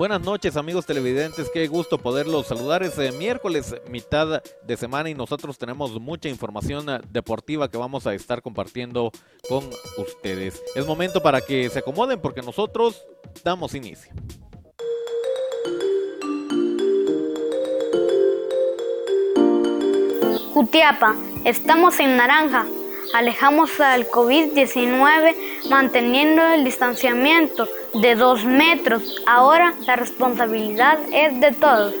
Buenas noches amigos televidentes, qué gusto poderlos saludar. Es miércoles, mitad de semana y nosotros tenemos mucha información deportiva que vamos a estar compartiendo con ustedes. Es momento para que se acomoden porque nosotros damos inicio. Jutiapa, estamos en naranja. Alejamos al COVID-19 manteniendo el distanciamiento de dos metros. Ahora la responsabilidad es de todos.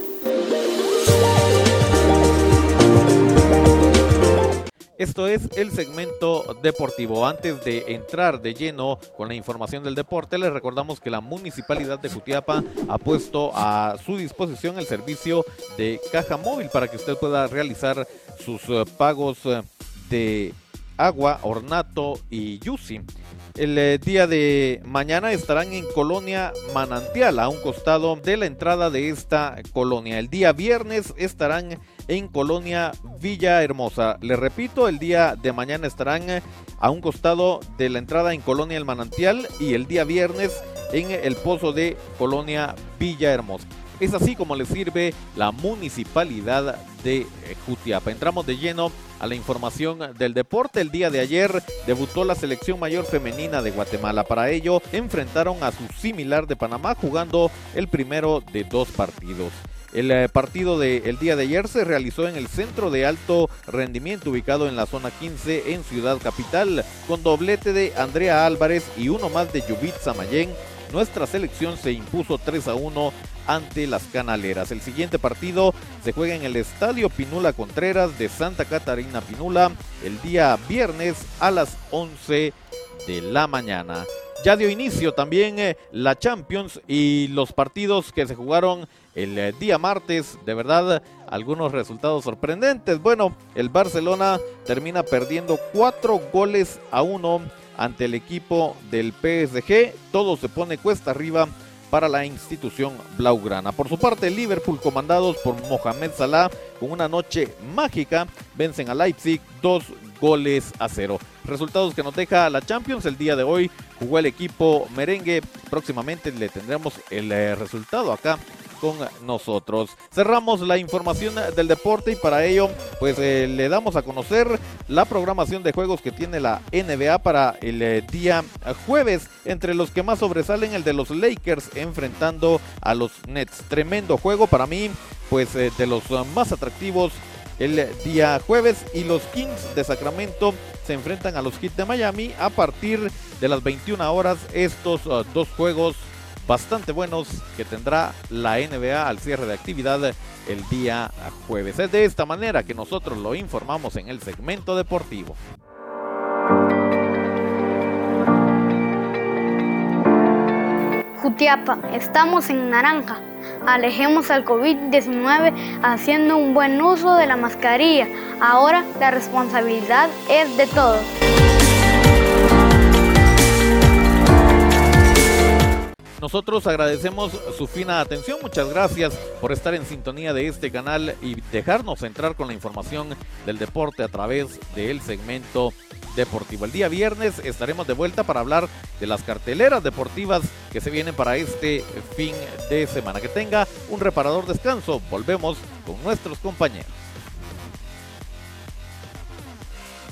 Esto es el segmento deportivo. Antes de entrar de lleno con la información del deporte, les recordamos que la municipalidad de Jutiapa ha puesto a su disposición el servicio de caja móvil para que usted pueda realizar sus eh, pagos eh, de agua, ornato y yusi. El eh, día de mañana estarán en Colonia Manantial, a un costado de la entrada de esta colonia. El día viernes estarán en Colonia Villa Hermosa. Les repito, el día de mañana estarán a un costado de la entrada en Colonia El Manantial y el día viernes en el pozo de Colonia Villa Hermosa. Es así como le sirve la municipalidad de eh, Jutiapa. Entramos de lleno a la información del deporte. El día de ayer debutó la selección mayor femenina de Guatemala. Para ello enfrentaron a su similar de Panamá jugando el primero de dos partidos. El eh, partido del día de ayer se realizó en el centro de alto rendimiento ubicado en la zona 15 en Ciudad Capital con doblete de Andrea Álvarez y uno más de Yubit Samayén nuestra selección se impuso 3 a 1 ante las Canaleras. El siguiente partido se juega en el Estadio Pinula Contreras de Santa Catarina Pinula el día viernes a las 11 de la mañana. Ya dio inicio también eh, la Champions y los partidos que se jugaron el eh, día martes. De verdad, algunos resultados sorprendentes. Bueno, el Barcelona termina perdiendo cuatro goles a uno ante el equipo del PSG. Todo se pone cuesta arriba para la institución blaugrana. Por su parte, Liverpool, comandados por Mohamed Salah, con una noche mágica, vencen a Leipzig dos goles a cero. Resultados que nos deja la Champions el día de hoy. Jugó el equipo merengue. Próximamente le tendremos el eh, resultado acá con nosotros. Cerramos la información del deporte y para ello pues eh, le damos a conocer la programación de juegos que tiene la NBA para el eh, día jueves, entre los que más sobresalen el de los Lakers enfrentando a los Nets. Tremendo juego para mí, pues eh, de los más atractivos el día jueves y los Kings de Sacramento se enfrentan a los Heat de Miami a partir de las 21 horas estos dos juegos bastante buenos que tendrá la NBA al cierre de actividad el día jueves. Es de esta manera que nosotros lo informamos en el segmento deportivo. Jutiapa, estamos en naranja. Alejemos al COVID-19 haciendo un buen uso de la mascarilla. Ahora la responsabilidad es de todos. Nosotros agradecemos su fina atención. Muchas gracias por estar en sintonía de este canal y dejarnos entrar con la información del deporte a través del segmento deportivo. El día viernes estaremos de vuelta para hablar de las carteleras deportivas que se vienen para este fin de semana. Que tenga un reparador descanso. Volvemos con nuestros compañeros.